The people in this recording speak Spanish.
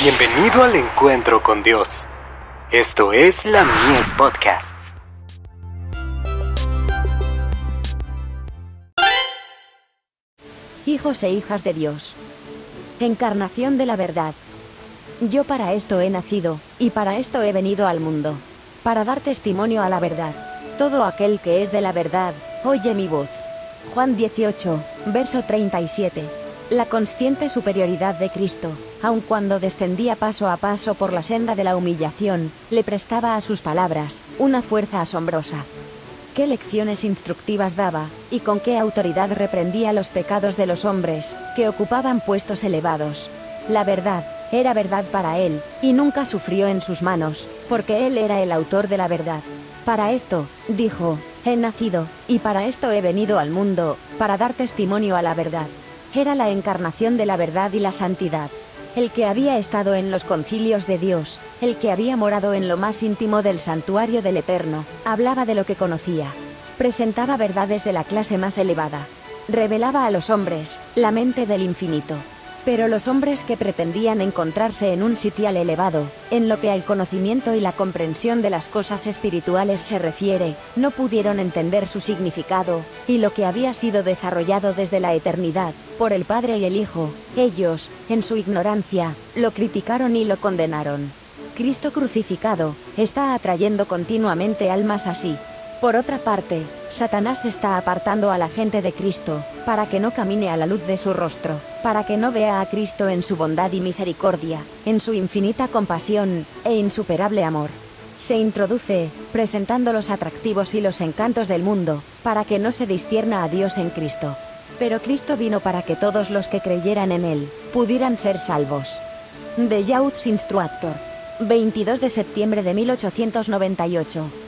Bienvenido al encuentro con Dios. Esto es la Mies Podcasts. Hijos e hijas de Dios. Encarnación de la verdad. Yo para esto he nacido, y para esto he venido al mundo. Para dar testimonio a la verdad. Todo aquel que es de la verdad, oye mi voz. Juan 18, verso 37. La consciente superioridad de Cristo, aun cuando descendía paso a paso por la senda de la humillación, le prestaba a sus palabras una fuerza asombrosa. Qué lecciones instructivas daba, y con qué autoridad reprendía los pecados de los hombres, que ocupaban puestos elevados. La verdad, era verdad para él, y nunca sufrió en sus manos, porque él era el autor de la verdad. Para esto, dijo, he nacido, y para esto he venido al mundo, para dar testimonio a la verdad. Era la encarnación de la verdad y la santidad. El que había estado en los concilios de Dios, el que había morado en lo más íntimo del santuario del Eterno, hablaba de lo que conocía. Presentaba verdades de la clase más elevada. Revelaba a los hombres la mente del infinito. Pero los hombres que pretendían encontrarse en un sitial elevado, en lo que al conocimiento y la comprensión de las cosas espirituales se refiere, no pudieron entender su significado, y lo que había sido desarrollado desde la eternidad, por el Padre y el Hijo, ellos, en su ignorancia, lo criticaron y lo condenaron. Cristo crucificado, está atrayendo continuamente almas así, por otra parte, Satanás está apartando a la gente de Cristo, para que no camine a la luz de su rostro, para que no vea a Cristo en su bondad y misericordia, en su infinita compasión, e insuperable amor. Se introduce, presentando los atractivos y los encantos del mundo, para que no se distierna a Dios en Cristo. Pero Cristo vino para que todos los que creyeran en Él, pudieran ser salvos. The Youth's Instructor. 22 de septiembre de 1898.